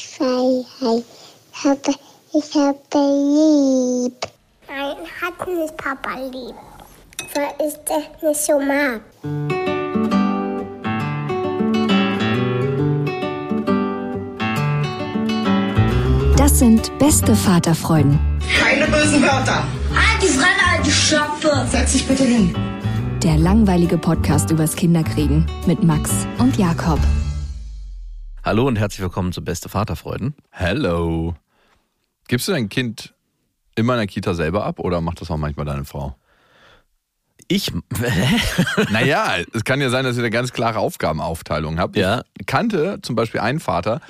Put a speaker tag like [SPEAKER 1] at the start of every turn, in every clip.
[SPEAKER 1] Freiheit. Ich habe, ich habe lieb. Nein, hat nicht Papa lieb. Weil ich das nicht so mag.
[SPEAKER 2] Das sind beste Vaterfreuden.
[SPEAKER 3] Keine bösen Wörter.
[SPEAKER 1] Halt die Fremde, halt die Schöpfe.
[SPEAKER 3] Setz dich bitte hin.
[SPEAKER 2] Der langweilige Podcast übers Kinderkriegen mit Max und Jakob.
[SPEAKER 4] Hallo und herzlich willkommen zu Beste Vaterfreuden.
[SPEAKER 5] Hello. Gibst du dein Kind immer in der Kita selber ab oder macht das auch manchmal deine Frau?
[SPEAKER 4] Ich,
[SPEAKER 5] Naja, es kann ja sein, dass ihr eine ganz klare Aufgabenaufteilung habt.
[SPEAKER 4] Ja.
[SPEAKER 5] Ich kannte zum Beispiel einen Vater,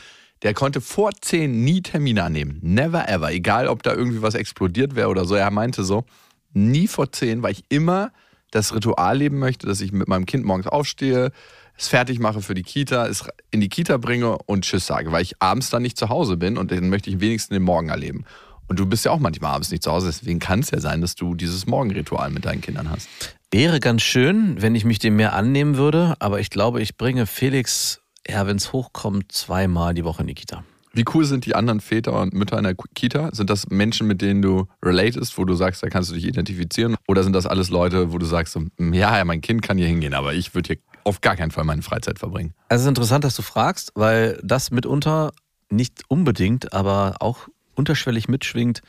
[SPEAKER 5] der konnte vor zehn nie Termine annehmen. Never ever. Egal, ob da irgendwie was explodiert wäre oder so. Er meinte so, nie vor zehn, weil ich immer das Ritual leben möchte, dass ich mit meinem Kind morgens aufstehe, es fertig mache für die Kita, es in die Kita bringe und Tschüss sage, weil ich abends dann nicht zu Hause bin und dann möchte ich wenigstens den Morgen erleben. Und du bist ja auch manchmal abends nicht zu Hause, deswegen kann es ja sein, dass du dieses Morgenritual mit deinen Kindern hast.
[SPEAKER 4] wäre ganz schön, wenn ich mich dem mehr annehmen würde, aber ich glaube, ich bringe Felix, ja, wenn es hochkommt, zweimal die Woche in die Kita.
[SPEAKER 5] Wie cool sind die anderen Väter und Mütter in der Kita? Sind das Menschen, mit denen du relatest, wo du sagst, da kannst du dich identifizieren? Oder sind das alles Leute, wo du sagst, "Mm, ja, ja, mein Kind kann hier hingehen, aber ich würde hier auf gar keinen Fall meine Freizeit verbringen?
[SPEAKER 4] Also es ist interessant, dass du fragst, weil das mitunter nicht unbedingt, aber auch unterschwellig mitschwingt,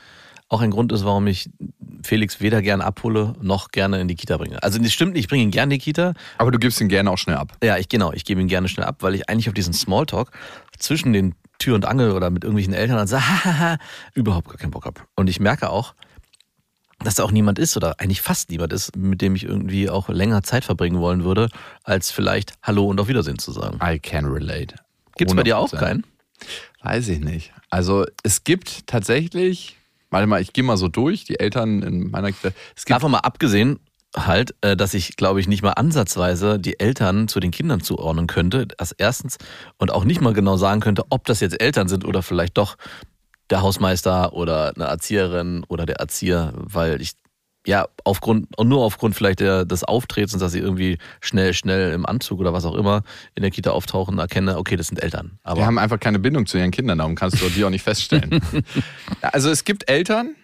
[SPEAKER 4] auch ein Grund ist, warum ich Felix weder gern abhole, noch gerne in die Kita bringe. Also das stimmt ich bringe ihn gerne in die Kita,
[SPEAKER 5] Aber du gibst ihn gerne auch schnell ab.
[SPEAKER 4] Ja, ich genau, ich gebe ihn gerne schnell ab, weil ich eigentlich auf diesen Smalltalk zwischen den Tür und Angel oder mit irgendwelchen Eltern und sage, hahaha, überhaupt gar keinen Bock habe. Und ich merke auch, dass da auch niemand ist oder eigentlich fast niemand ist, mit dem ich irgendwie auch länger Zeit verbringen wollen würde, als vielleicht Hallo und auf Wiedersehen zu sagen.
[SPEAKER 5] I can relate.
[SPEAKER 4] Gibt's bei dir auch
[SPEAKER 5] 100%.
[SPEAKER 4] keinen?
[SPEAKER 5] Weiß ich nicht. Also es gibt tatsächlich, warte mal, ich gehe mal so durch, die Eltern in meiner. Es gibt
[SPEAKER 4] Davon mal abgesehen, halt, äh, dass ich, glaube ich, nicht mal ansatzweise die Eltern zu den Kindern zuordnen könnte. Das erstens. Und auch nicht mal genau sagen könnte, ob das jetzt Eltern sind oder vielleicht doch der Hausmeister oder eine Erzieherin oder der Erzieher, weil ich ja aufgrund und nur aufgrund vielleicht der, des Auftretens, dass sie irgendwie schnell, schnell im Anzug oder was auch immer in der Kita auftauchen, erkenne, okay, das sind Eltern. Aber
[SPEAKER 5] Die haben einfach keine Bindung zu ihren Kindern, darum kannst du die auch nicht feststellen. also es gibt Eltern,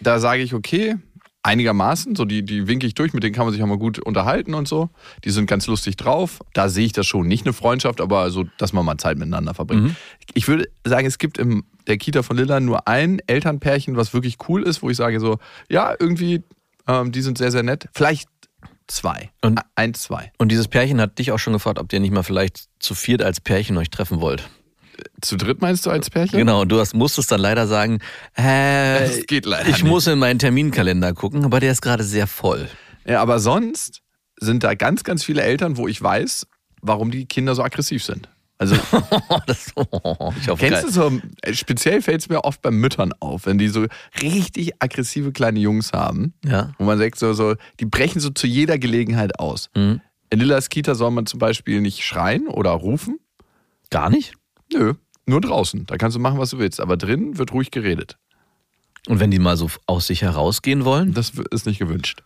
[SPEAKER 5] da sage ich, okay, einigermaßen, so die, die winke ich durch, mit denen kann man sich auch mal gut unterhalten und so. Die sind ganz lustig drauf. Da sehe ich das schon. Nicht eine Freundschaft, aber so, dass man mal Zeit miteinander verbringt. Ich würde sagen, es gibt in der Kita von Lilla nur ein Elternpärchen, was wirklich cool ist, wo ich sage so, ja, irgendwie, ähm, die sind sehr, sehr nett. Vielleicht zwei.
[SPEAKER 4] Und-
[SPEAKER 5] Eins, zwei.
[SPEAKER 4] und dieses Pärchen hat dich auch schon gefragt, ob ihr nicht mal vielleicht zu viert als Pärchen euch treffen wollt.
[SPEAKER 5] Zu dritt meinst du als Pärchen?
[SPEAKER 4] Genau, du hast, musstest dann leider sagen, äh,
[SPEAKER 5] Das geht leider
[SPEAKER 4] ich
[SPEAKER 5] nicht.
[SPEAKER 4] muss in meinen Terminkalender gucken, aber der ist gerade sehr voll.
[SPEAKER 5] Ja, aber sonst sind da ganz, ganz viele Eltern, wo ich weiß, warum die Kinder so aggressiv sind. Also
[SPEAKER 4] das, oh, ich hoffe,
[SPEAKER 5] kennst du so, speziell fällt es mir oft bei Müttern auf, wenn die so richtig aggressive kleine Jungs haben,
[SPEAKER 4] Ja.
[SPEAKER 5] wo man sagt, so, so, die brechen so zu jeder Gelegenheit aus.
[SPEAKER 4] Mhm.
[SPEAKER 5] In Lillas Kita soll man zum Beispiel nicht schreien oder rufen.
[SPEAKER 4] Gar nicht?
[SPEAKER 5] Nö, nur draußen. Da kannst du machen, was du willst. Aber drinnen wird ruhig geredet.
[SPEAKER 4] Und wenn die mal so aus sich herausgehen wollen,
[SPEAKER 5] Das ist nicht gewünscht.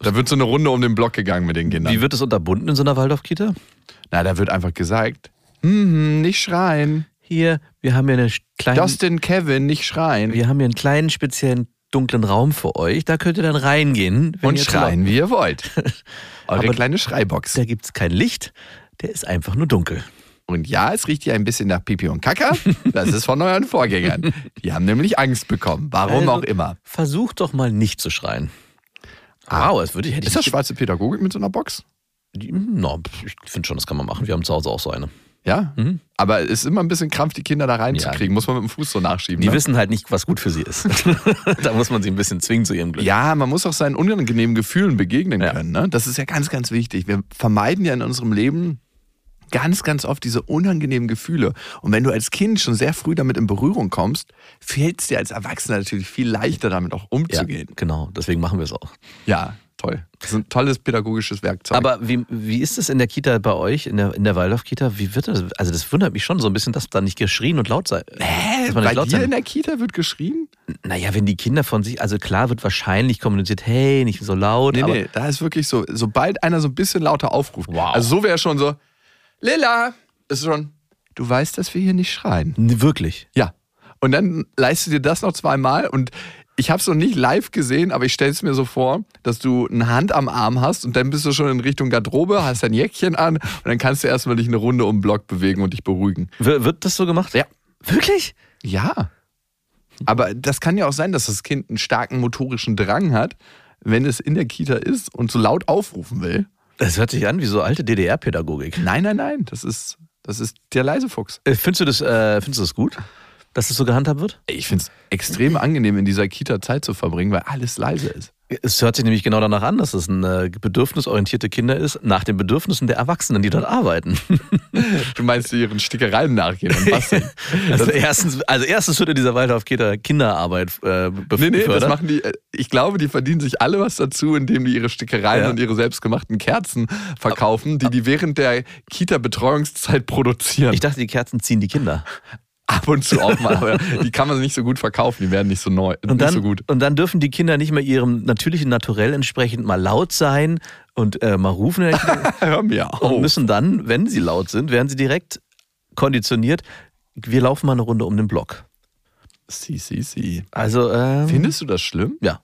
[SPEAKER 5] Da wird so eine Runde um den Block gegangen mit den Kindern.
[SPEAKER 4] wie wird es unterbunden in so einer Waldorf-Kita?
[SPEAKER 5] Na, da wird einfach gesagt, hm, nicht schreien.
[SPEAKER 4] Hier, wir haben hier eine kleine,
[SPEAKER 5] Dustin, Kevin, nicht schreien.
[SPEAKER 4] wir haben hier einen kleinen speziellen dunklen Raum für euch. Da könnt ihr dann reingehen.
[SPEAKER 5] und schreien, wie ihr wollt. Eure
[SPEAKER 4] Aber-
[SPEAKER 5] kleine Schreibox.
[SPEAKER 4] Da gibt es kein Licht, der ist einfach nur dunkel.
[SPEAKER 5] Und ja, es riecht hier ein bisschen nach Pipi und Kaka. Das ist von euren Vorgängern. Die haben nämlich Angst bekommen. Warum
[SPEAKER 4] Also-
[SPEAKER 5] auch immer.
[SPEAKER 4] Versucht doch mal nicht zu schreien. Wow, das würde ich, hätte
[SPEAKER 5] Ist
[SPEAKER 4] ich
[SPEAKER 5] das schwarze Pädagogik mit so einer Box?
[SPEAKER 4] No, ich finde schon, das kann man machen. Wir haben zu Hause auch so eine.
[SPEAKER 5] Ja.
[SPEAKER 4] Mhm.
[SPEAKER 5] Aber es ist immer ein bisschen Krampf, die Kinder da reinzukriegen. Muss man mit dem Fuß so nachschieben.
[SPEAKER 4] Die
[SPEAKER 5] ne?
[SPEAKER 4] wissen halt nicht, was gut für sie ist. da muss man sie ein bisschen zwingen zu ihrem Glück.
[SPEAKER 5] Ja, man muss auch seinen unangenehmen Gefühlen begegnen
[SPEAKER 4] Ja.
[SPEAKER 5] können. Ne? Das ist ja ganz, ganz wichtig. Wir vermeiden ja in unserem Leben ganz, ganz oft diese unangenehmen Gefühle. Und wenn du als Kind schon sehr früh damit in Berührung kommst, fällt es dir als Erwachsener natürlich viel leichter, damit auch
[SPEAKER 4] Ja,
[SPEAKER 5] umzugehen.
[SPEAKER 4] genau. Deswegen machen wir es auch.
[SPEAKER 5] Ja, toll. Das ist ein tolles pädagogisches Werkzeug.
[SPEAKER 4] Aber wie, wie ist es in der Kita bei euch, in der, in der Waldorf-Kita? Wie wird das? Also, das wundert mich schon so ein bisschen, dass da nicht geschrien und laut sei.
[SPEAKER 5] Hä?
[SPEAKER 4] dass man
[SPEAKER 5] Bei
[SPEAKER 4] laut
[SPEAKER 5] dir
[SPEAKER 4] sein-
[SPEAKER 5] in der Kita wird geschrien?
[SPEAKER 4] Naja, wenn die Kinder von sich, also klar wird wahrscheinlich kommuniziert, hey, nicht so laut.
[SPEAKER 5] Nee, nee, da ist wirklich so, sobald einer so ein bisschen lauter aufruft.
[SPEAKER 4] Wow.
[SPEAKER 5] Also so wäre schon so, Lilla, ist schon, du weißt, dass wir hier nicht schreien.
[SPEAKER 4] Wirklich.
[SPEAKER 5] Ja. Und dann leistest du dir das noch zweimal und ich habe es noch nicht live gesehen, aber ich stelle es mir so vor, dass du eine Hand am Arm hast und dann bist du schon in Richtung Garderobe, hast dein Jäckchen an und dann kannst du erstmal dich eine Runde um den Block bewegen und dich beruhigen.
[SPEAKER 4] W wird das so gemacht?
[SPEAKER 5] Ja.
[SPEAKER 4] Wirklich?
[SPEAKER 5] Ja. Aber das kann ja auch sein, dass das Kind einen starken motorischen Drang hat, wenn es in der Kita ist und so laut aufrufen will.
[SPEAKER 4] Das hört sich an wie so alte DDR-Pädagogik.
[SPEAKER 5] Nein, nein, nein, das ist, das ist der leise Fuchs.
[SPEAKER 4] Äh, Findest du das, äh, findest du das gut, dass das so gehandhabt wird?
[SPEAKER 5] Ich finde es extrem angenehm, in dieser Kita Zeit zu verbringen, weil alles leise ist.
[SPEAKER 4] Es hört sich nämlich genau danach an, dass es eine bedürfnisorientierte Kinder ist, nach den Bedürfnissen der Erwachsenen, die dort arbeiten.
[SPEAKER 5] Du meinst, die ihren Stickereien nachgehen und basteln.
[SPEAKER 4] Also erstens, also erstens wird in dieser Waldorf-Kita Kinderarbeit äh,
[SPEAKER 5] Nee, nee, das machen die. äh, Ich glaube, die verdienen sich alle was dazu, indem die ihre Stickereien
[SPEAKER 4] Ja.
[SPEAKER 5] und ihre selbstgemachten Kerzen verkaufen, die die während der Kita-Betreuungszeit produzieren.
[SPEAKER 4] Ich dachte, die Kerzen ziehen die Kinder.
[SPEAKER 5] Ab und zu auch mal, aber die kann man nicht so gut verkaufen, die werden nicht so neu,
[SPEAKER 4] Und
[SPEAKER 5] nicht
[SPEAKER 4] dann,
[SPEAKER 5] so gut.
[SPEAKER 4] und dann dürfen die Kinder nicht mehr ihrem natürlichen Naturell entsprechend mal laut sein und äh, mal rufen
[SPEAKER 5] Hör mir
[SPEAKER 4] und
[SPEAKER 5] auf.
[SPEAKER 4] müssen dann, wenn sie laut sind, werden sie direkt konditioniert. Wir laufen mal eine Runde um den Block.
[SPEAKER 5] Si, si, si.
[SPEAKER 4] Also, ähm,
[SPEAKER 5] Findest du das schlimm?
[SPEAKER 4] ja.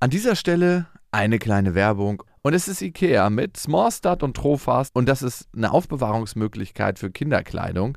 [SPEAKER 5] An dieser Stelle eine kleine Werbung. Und es ist IKEA mit Smallstart und Trofast. Und das ist eine Aufbewahrungsmöglichkeit für Kinderkleidung,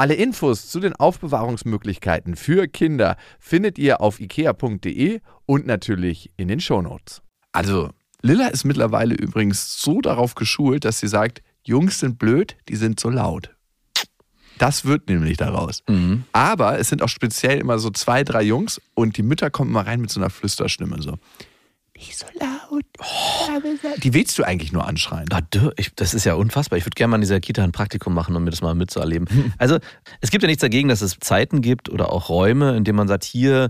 [SPEAKER 5] Alle Infos zu den Aufbewahrungsmöglichkeiten für Kinder findet ihr auf ikea.de und natürlich in den Shownotes. Also, Lilla ist mittlerweile übrigens so darauf geschult, dass sie sagt, Jungs sind blöd, die sind so laut. Das wird nämlich daraus. Aber es sind auch speziell immer so zwei, drei Jungs und die Mütter kommen mal rein mit so einer Flüsterstimme so. Nicht so laut. Die willst du eigentlich nur anschreien.
[SPEAKER 4] Das ist ja unfassbar. Ich würde gerne mal in dieser Kita ein Praktikum machen, um mir das mal mitzuerleben. Also, es gibt ja nichts dagegen, dass es Zeiten gibt oder auch Räume, in denen man sagt, hier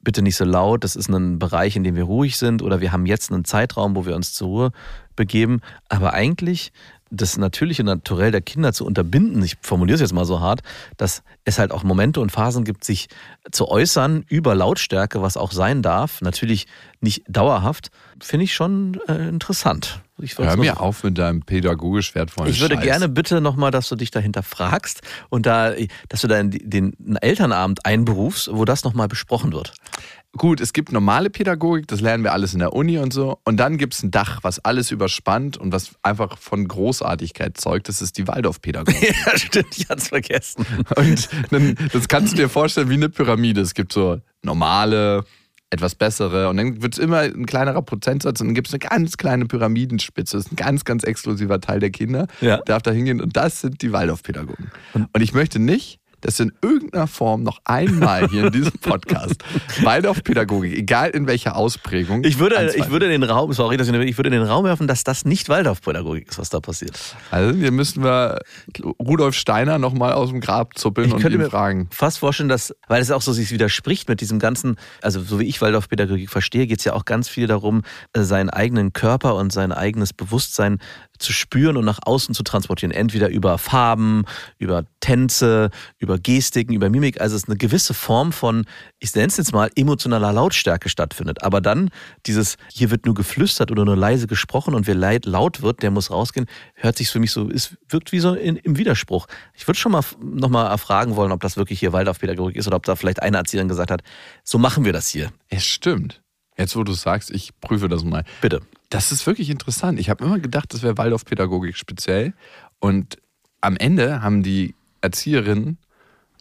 [SPEAKER 4] bitte nicht so laut, das ist ein Bereich, in dem wir ruhig sind oder wir haben jetzt einen Zeitraum, wo wir uns zur Ruhe begeben. Aber eigentlich das natürliche Naturell der Kinder zu unterbinden, ich formuliere es jetzt mal so hart, dass es halt auch Momente und Phasen gibt, sich zu äußern über Lautstärke, was auch sein darf, natürlich nicht dauerhaft, finde ich schon äh, interessant. Ich
[SPEAKER 5] Hör mir auf mit deinem pädagogisch wertvollen
[SPEAKER 4] ich würde
[SPEAKER 5] Scheiß.
[SPEAKER 4] gerne bitte nochmal, dass du dich dahinter fragst und da, dass du da den, den Elternabend einberufst, wo das nochmal besprochen wird.
[SPEAKER 5] Gut, es gibt normale Pädagogik, das lernen wir alles in der Uni und so. Und dann gibt es ein Dach, was alles überspannt und was einfach von Großartigkeit zeugt. Das ist die Waldorfpädagogik.
[SPEAKER 4] ja, stimmt, ich hatte es vergessen.
[SPEAKER 5] Und dann, das kannst du dir vorstellen wie eine Pyramide. Es gibt so normale, etwas bessere und dann wird es immer ein kleinerer Prozentsatz und dann gibt es eine ganz kleine Pyramidenspitze. Das ist ein ganz, ganz exklusiver Teil der Kinder.
[SPEAKER 4] Ja.
[SPEAKER 5] Darf da hingehen und das sind die Waldorfpädagogen. Und ich möchte nicht, dass in irgendeiner Form noch einmal hier in diesem Podcast Waldorfpädagogik, egal in welcher Ausprägung.
[SPEAKER 4] Ich würde,
[SPEAKER 5] anzweifeln.
[SPEAKER 4] ich würde in den Raum, sorry, dass ich, ich würde den Raum werfen, dass das nicht Waldorfpädagogik ist, was da passiert.
[SPEAKER 5] Also hier müssen wir Rudolf Steiner nochmal aus dem Grab zuppeln und ihn fragen.
[SPEAKER 4] fast vorstellen, dass, weil es auch so sich widerspricht mit diesem ganzen, also so wie ich Waldorfpädagogik verstehe, geht es ja auch ganz viel darum, äh, seinen eigenen Körper und sein eigenes Bewusstsein zu spüren und nach außen zu transportieren. Entweder über Farben, über Tänze, über Gestiken, über Mimik. Also es ist eine gewisse Form von, ich nenne es jetzt mal, emotionaler Lautstärke stattfindet. Aber dann dieses, hier wird nur geflüstert oder nur leise gesprochen und wer laut wird, der muss rausgehen, hört sich für mich so, es wirkt wie so in, im Widerspruch. Ich würde schon mal nochmal erfragen wollen, ob das wirklich hier Waldorfpädagogik ist oder ob da vielleicht eine Erzieherin gesagt hat, so machen wir das hier.
[SPEAKER 5] Es stimmt. Jetzt, wo du sagst, ich prüfe das mal.
[SPEAKER 4] Bitte.
[SPEAKER 5] Das ist wirklich interessant. Ich habe immer gedacht, das wäre Waldorfpädagogik speziell. Und am Ende haben die Erzieherinnen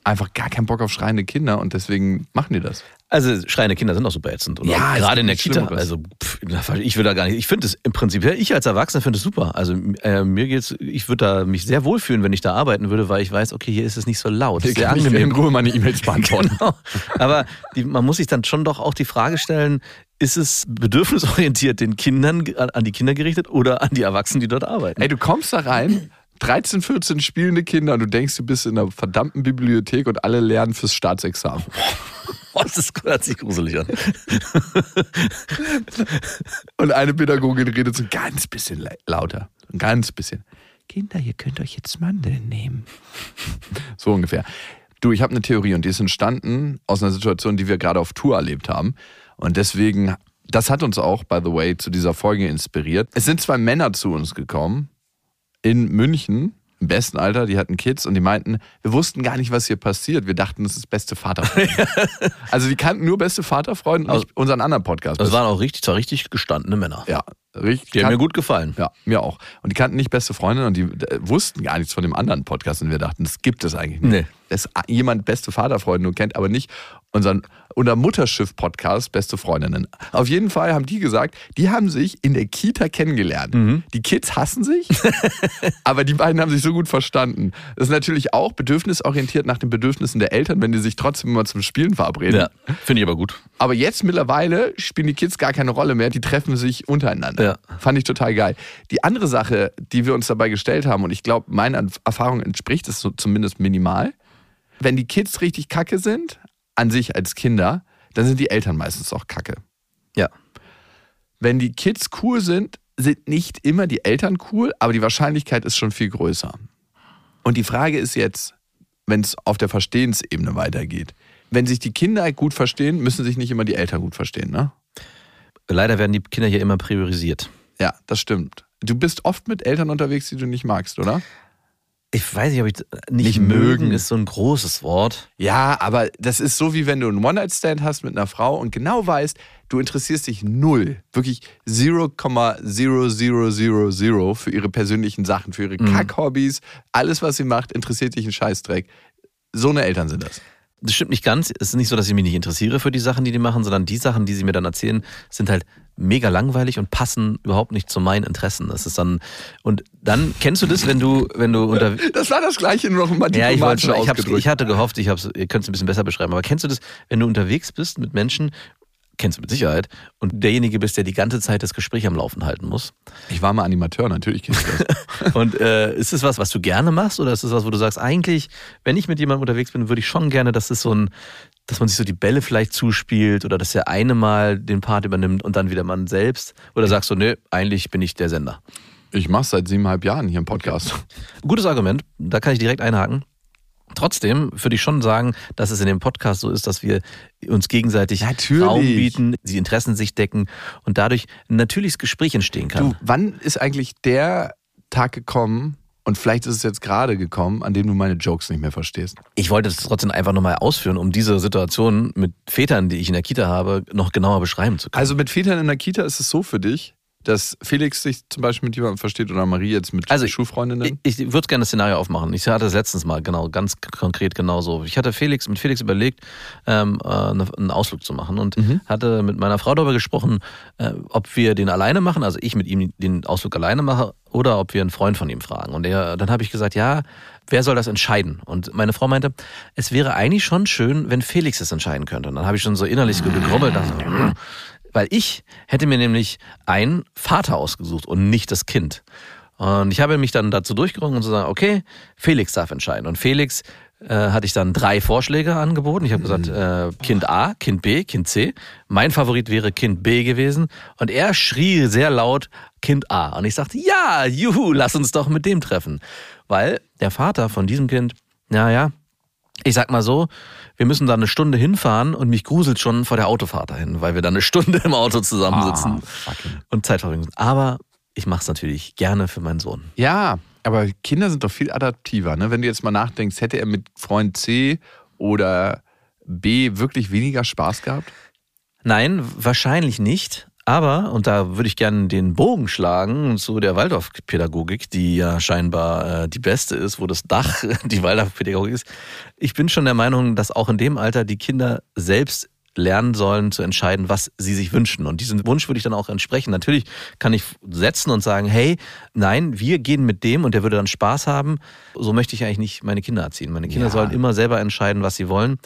[SPEAKER 5] einfach gar keinen Bock auf schreiende Kinder und deswegen machen die das.
[SPEAKER 4] Also schreiende Kinder sind auch super ätzend. Oder
[SPEAKER 5] Ja,
[SPEAKER 4] gerade in der Kita. Also pff, ich will da gar nicht. Ich finde es im Prinzip, ich als Erwachsener finde es super. Also äh, mir geht's, ich würde da mich sehr wohlfühlen, wenn ich da arbeiten würde, weil ich weiß, okay, hier ist es nicht so laut. Sehr
[SPEAKER 5] kann ich
[SPEAKER 4] angenehm.
[SPEAKER 5] in Ruhe meine E-Mails beantworten.
[SPEAKER 4] Genau. Aber die, man muss sich dann schon doch auch die Frage stellen, ist es bedürfnisorientiert den Kindern, an, die Kinder gerichtet oder an die Erwachsenen, die dort arbeiten?
[SPEAKER 5] Ey, du kommst da rein, 13, 14 spielende Kinder und du denkst, du bist in einer verdammten Bibliothek und alle lernen fürs Staatsexamen.
[SPEAKER 4] Das hört sich gruselig an.
[SPEAKER 5] Und eine Pädagogin redet so ein ganz bisschen lauter. Ein ganz bisschen. Kinder, ihr könnt euch jetzt Mandeln nehmen. So ungefähr. Du, ich habe eine Theorie und die ist entstanden aus einer Situation, die wir gerade auf Tour erlebt haben. Und deswegen, das hat uns auch, by the way, zu dieser Folge inspiriert. Es sind zwei Männer zu uns gekommen in München, im besten Alter, die hatten Kids und die meinten, wir wussten gar nicht, was hier passiert. Wir dachten, das ist beste Vaterfreunde. also die kannten nur beste Vaterfreunde und nicht unseren anderen Podcast.
[SPEAKER 4] Das waren auch richtig, zwar richtig gestandene Männer.
[SPEAKER 5] ja, richtig.
[SPEAKER 4] Die haben mir gut gefallen.
[SPEAKER 5] ja, mir auch. Und die kannten nicht beste Freundin und die äh, wussten gar nichts von dem anderen Podcast und wir dachten, das gibt es eigentlich nicht.
[SPEAKER 4] Nee.
[SPEAKER 5] Dass jemand beste Vaterfreunde nur kennt, aber nicht unseren unser Mutterschiff-Podcast Beste Freundinnen. Auf jeden Fall haben die gesagt, die haben sich in der Kita kennengelernt. Die Kids hassen sich, aber die beiden haben sich so gut verstanden. Das ist natürlich auch bedürfnisorientiert nach den Bedürfnissen der Eltern, wenn die sich trotzdem immer zum Spielen verabreden.
[SPEAKER 4] Ja, finde ich aber gut.
[SPEAKER 5] Aber jetzt mittlerweile spielen die Kids gar keine Rolle mehr, die treffen sich untereinander.
[SPEAKER 4] Ja.
[SPEAKER 5] Fand ich total geil. Die andere Sache, die wir uns dabei gestellt haben, und ich glaube, meiner Erfahrung entspricht es so zumindest minimal, wenn die Kids richtig kacke sind, an sich als Kinder, dann sind die Eltern meistens auch kacke.
[SPEAKER 4] Ja.
[SPEAKER 5] Wenn die Kids cool sind, sind nicht immer die Eltern cool, aber die Wahrscheinlichkeit ist schon viel größer. Und die Frage ist jetzt, wenn es auf der Verstehensebene weitergeht. Wenn sich die Kinder gut verstehen, müssen sich nicht immer die Eltern gut verstehen, ne?
[SPEAKER 4] Leider werden die Kinder hier immer priorisiert.
[SPEAKER 5] Ja, das stimmt. Du bist oft mit Eltern unterwegs, die du nicht magst, oder?
[SPEAKER 4] Ich weiß nicht, ob ich nicht,
[SPEAKER 5] Nicht
[SPEAKER 4] mögen
[SPEAKER 5] mögen.
[SPEAKER 4] ist so ein großes Wort.
[SPEAKER 5] Ja, aber das ist so, wie wenn du einen One-Night-Stand hast mit einer Frau und genau weißt, du interessierst dich null, wirklich 0,0000 für ihre persönlichen Sachen, für ihre Kack-Hobbys, alles, was sie macht, interessiert dich ein Scheißdreck. So eine Eltern sind das.
[SPEAKER 4] Das stimmt nicht ganz. Es ist nicht so, dass ich mich nicht interessiere für die Sachen, die die machen, sondern die Sachen, die sie mir dann erzählen, sind halt mega langweilig und passen überhaupt nicht zu meinen Interessen. Das ist dann und dann kennst du das, wenn du wenn du unter
[SPEAKER 5] Das war das Gleiche, nur noch mal
[SPEAKER 4] ja, ich, wollte, ich, ich hatte gehofft, ich hab's, ihr könnt es ein bisschen besser beschreiben. Aber kennst du das, wenn du unterwegs bist mit Menschen, kennst du mit Sicherheit, und derjenige bist, der die ganze Zeit das Gespräch am Laufen halten muss?
[SPEAKER 5] Ich war mal Animateur, natürlich kennst du das.
[SPEAKER 4] Und äh, ist es was, was du gerne machst, oder ist es was, wo du sagst, eigentlich, wenn ich mit jemandem unterwegs bin, würde ich schon gerne, dass es so ein, dass man sich so die Bälle vielleicht zuspielt oder dass der eine mal den Part übernimmt und dann wieder man selbst? Oder sagst du, nö, eigentlich bin ich der Sender?
[SPEAKER 5] Ich mach's seit siebeneinhalb Jahren hier im Podcast.
[SPEAKER 4] Gutes Argument, da kann ich direkt einhaken. Trotzdem würde ich schon sagen, dass es in dem Podcast so ist, dass wir uns gegenseitig
[SPEAKER 5] Natürlich.
[SPEAKER 4] Raum bieten, die Interessen sich decken und dadurch ein natürliches Gespräch entstehen kann.
[SPEAKER 5] Du, wann ist eigentlich der Tag gekommen, und vielleicht ist es jetzt gerade gekommen, an dem du meine Jokes nicht mehr verstehst?
[SPEAKER 4] Ich wollte es trotzdem einfach nochmal ausführen, um diese Situation mit Vätern, die ich in der Kita habe, noch genauer beschreiben zu können.
[SPEAKER 5] Also mit Vätern in der Kita ist es so für dich, dass Felix sich zum Beispiel mit jemandem versteht oder Marie jetzt mit
[SPEAKER 4] Also,
[SPEAKER 5] Schulfreundinnen?
[SPEAKER 4] Ich, ich würde gerne das Szenario aufmachen. Ich hatte es letztens mal genau, ganz konkret genauso. Ich hatte Felix mit Felix überlegt, ähm, äh, eine- einen Ausflug zu machen und hatte mit meiner Frau darüber gesprochen, äh, ob wir den alleine machen, also ich mit ihm den Ausflug alleine mache, oder ob wir einen Freund von ihm fragen. Und er, dann habe ich gesagt, ja, wer soll das entscheiden? Und meine Frau meinte, es wäre eigentlich schon schön, wenn Felix es entscheiden könnte. Und dann habe ich schon so innerlich gegrummelt, dachte, hm. Weil ich hätte mir nämlich einen Vater ausgesucht und nicht das Kind. Und ich habe mich dann dazu durchgerungen und zu sagen, okay, Felix darf entscheiden. Und Felix äh, hatte ich dann drei Vorschläge angeboten. Ich habe gesagt, äh, Kind A, Kind B, Kind C. Mein Favorit wäre Kind B gewesen. Und er schrie sehr laut Kind A. Und ich sagte, ja, juhu, lass uns doch mit dem treffen. Weil der Vater von diesem Kind, naja, ich sag mal so, wir müssen da eine Stunde hinfahren und mich gruselt schon vor der Autofahrt dahin, weil wir da eine Stunde im Auto zusammensitzen
[SPEAKER 5] fucking.
[SPEAKER 4] und Zeit verbringen. Aber ich mache es natürlich gerne für meinen Sohn.
[SPEAKER 5] Ja, aber Kinder sind doch viel adaptiver. Ne? Wenn du jetzt mal nachdenkst, hätte er mit Freund C oder B wirklich weniger Spaß gehabt?
[SPEAKER 4] Nein, wahrscheinlich nicht. Aber, und da würde ich gerne den Bogen schlagen zu der Waldorfpädagogik, die ja scheinbar äh, die beste ist, wo das Dach die Waldorfpädagogik ist. Ich bin schon der Meinung, dass auch in dem Alter die Kinder selbst lernen sollen zu entscheiden, was sie sich wünschen. Und diesen Wunsch würde ich dann auch entsprechen. Natürlich kann ich setzen und sagen, hey, nein, wir gehen mit dem und der würde dann Spaß haben. So möchte ich eigentlich nicht meine Kinder erziehen. Meine Kinder
[SPEAKER 5] Ja.
[SPEAKER 4] sollen immer selber entscheiden, was sie wollen.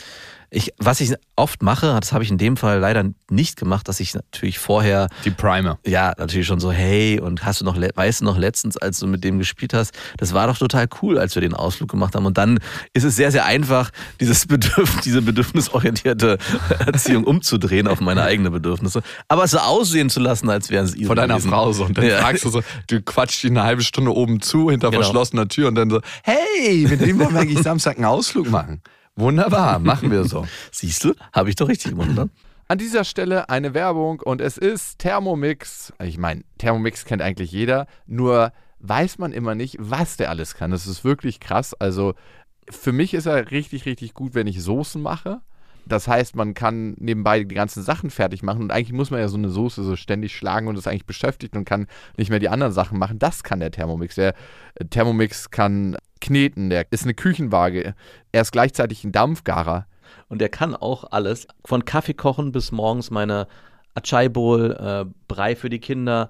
[SPEAKER 4] Ich, was ich oft mache, das habe ich in dem Fall leider nicht gemacht, dass ich natürlich vorher
[SPEAKER 5] Die Primer.
[SPEAKER 4] ja, natürlich schon so, hey, und hast du noch, weißt du noch letztens, als du mit dem gespielt hast, das war doch total cool, als wir den Ausflug gemacht haben. Und dann ist es sehr, sehr einfach, dieses Bedürf diese bedürfnisorientierte Erziehung umzudrehen auf meine eigenen Bedürfnisse. Aber es so aussehen zu lassen, als wären es ihre
[SPEAKER 5] Von deiner
[SPEAKER 4] gewesen.
[SPEAKER 5] Frau so. Und dann
[SPEAKER 4] Ja.
[SPEAKER 5] fragst du so, du quatschst die eine halbe Stunde oben zu, hinter
[SPEAKER 4] Genau.
[SPEAKER 5] verschlossener Tür und dann so, hey, mit dem wollen wir eigentlich Samstag einen Ausflug machen. Wunderbar, machen wir so.
[SPEAKER 4] Siehst du? Habe ich doch richtig gemacht, ne?
[SPEAKER 5] An dieser Stelle eine Werbung und es ist Thermomix. Ich meine, Thermomix kennt eigentlich jeder, nur weiß man immer nicht, was der alles kann. Das ist wirklich krass. Also für mich ist er richtig, richtig gut, wenn ich Soßen mache. Das heißt, man kann nebenbei die ganzen Sachen fertig machen und eigentlich muss man ja so eine Soße so ständig schlagen und ist eigentlich beschäftigt und kann nicht mehr die anderen Sachen machen. Das kann der Thermomix. Der äh, Thermomix kann kneten, der ist eine Küchenwaage. Er ist gleichzeitig ein Dampfgarer.
[SPEAKER 4] Und der kann auch alles, von Kaffee kochen bis morgens meine Achai Bowl, äh, Brei für die Kinder,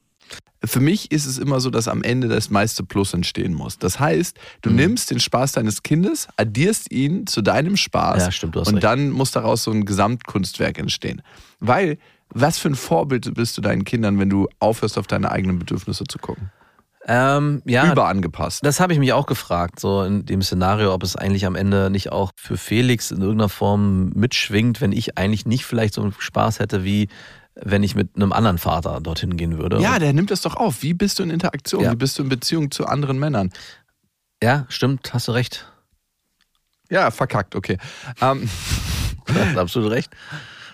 [SPEAKER 5] Für mich ist es immer so, dass am Ende das meiste Plus entstehen muss. Das heißt, du nimmst den Spaß deines Kindes, addierst ihn zu deinem Spaß
[SPEAKER 4] Ja, stimmt,
[SPEAKER 5] und
[SPEAKER 4] recht.
[SPEAKER 5] dann muss daraus so ein Gesamtkunstwerk entstehen. Weil, was für ein Vorbild bist du deinen Kindern, wenn du aufhörst, auf deine eigenen Bedürfnisse zu gucken?
[SPEAKER 4] Ähm, ja,
[SPEAKER 5] Überangepasst.
[SPEAKER 4] Das habe ich mich auch gefragt, so in dem Szenario, ob es eigentlich am Ende nicht auch für Felix in irgendeiner Form mitschwingt, wenn ich eigentlich nicht vielleicht so einen Spaß hätte, wie wenn ich mit einem anderen Vater dorthin gehen würde.
[SPEAKER 5] Ja, der nimmt das doch auf. Wie bist du in Interaktion?
[SPEAKER 4] Ja.
[SPEAKER 5] Wie bist du in Beziehung zu anderen Männern?
[SPEAKER 4] ja, stimmt, hast du recht.
[SPEAKER 5] Ja, verkackt, okay. Ähm,
[SPEAKER 4] Du hast absolut recht.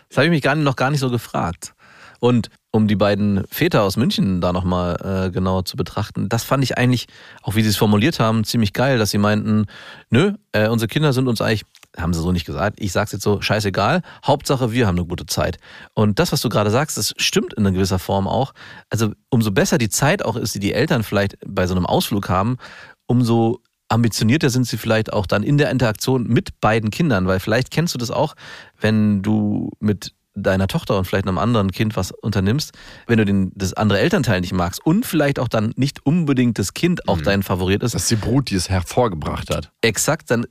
[SPEAKER 4] Das habe ich mich gar noch gar nicht so gefragt. Und um die beiden Väter aus München da nochmal äh, genau zu betrachten, das fand ich eigentlich, auch wie sie es formuliert haben, ziemlich geil, dass sie meinten, nö, äh, unsere Kinder sind uns eigentlich, haben sie so nicht gesagt, ich sag's jetzt so, scheißegal, Hauptsache wir haben eine gute Zeit. Und das, was du gerade sagst, das stimmt in einer gewisser Form auch. Also umso besser die Zeit auch ist, die die Eltern vielleicht bei so einem Ausflug haben, umso ambitionierter sind sie vielleicht auch dann in der Interaktion mit beiden Kindern, weil vielleicht kennst du das auch, wenn du mit deiner Tochter und vielleicht einem anderen Kind was unternimmst, wenn du den, das andere Elternteil nicht magst und vielleicht auch dann nicht unbedingt das Kind auch dein Favorit ist,
[SPEAKER 5] das ist die Brut, die es hervorgebracht hat.
[SPEAKER 4] exakt, dann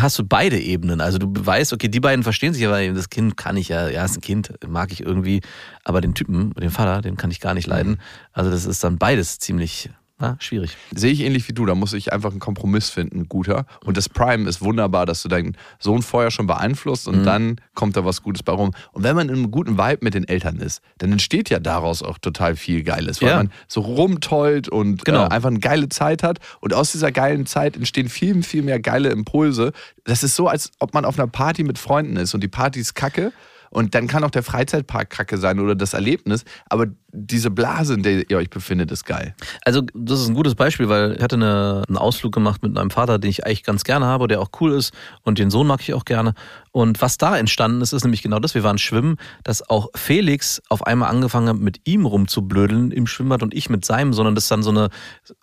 [SPEAKER 4] hast du beide Ebenen. Also du weißt, okay, die beiden verstehen sich, aber das Kind kann ich ja, ja, ist ein Kind, mag ich irgendwie, aber den Typen, den Vater, den kann ich gar nicht leiden. Also das ist dann beides ziemlich na, schwierig.
[SPEAKER 5] Sehe ich ähnlich wie du, da muss ich einfach einen Kompromiss finden, ein guter. Und das Prime ist wunderbar, dass du deinen Sohn vorher schon beeinflusst und dann kommt da was Gutes bei rum. Und wenn man in einem guten Vibe mit den Eltern ist, dann entsteht ja daraus auch total viel Geiles, weil
[SPEAKER 4] Ja.
[SPEAKER 5] man so rumtollt und
[SPEAKER 4] Genau.
[SPEAKER 5] äh, einfach eine geile Zeit hat. Und aus dieser geilen Zeit entstehen viel, viel mehr geile Impulse. Das ist so, als ob man auf einer Party mit Freunden ist und die Party ist kacke. Und dann kann auch der Freizeitpark kacke sein oder das Erlebnis, aber diese Blase, in der ihr euch befindet, ist geil.
[SPEAKER 4] Also das ist ein gutes Beispiel, weil ich hatte eine, einen Ausflug gemacht mit meinem Vater, den ich eigentlich ganz gerne habe, der auch cool ist und den Sohn mag ich auch gerne. Und was da entstanden ist, ist nämlich genau das. Wir waren schwimmen, dass auch Felix auf einmal angefangen hat, mit ihm rumzublödeln im Schwimmbad und ich mit seinem, sondern das dann so eine,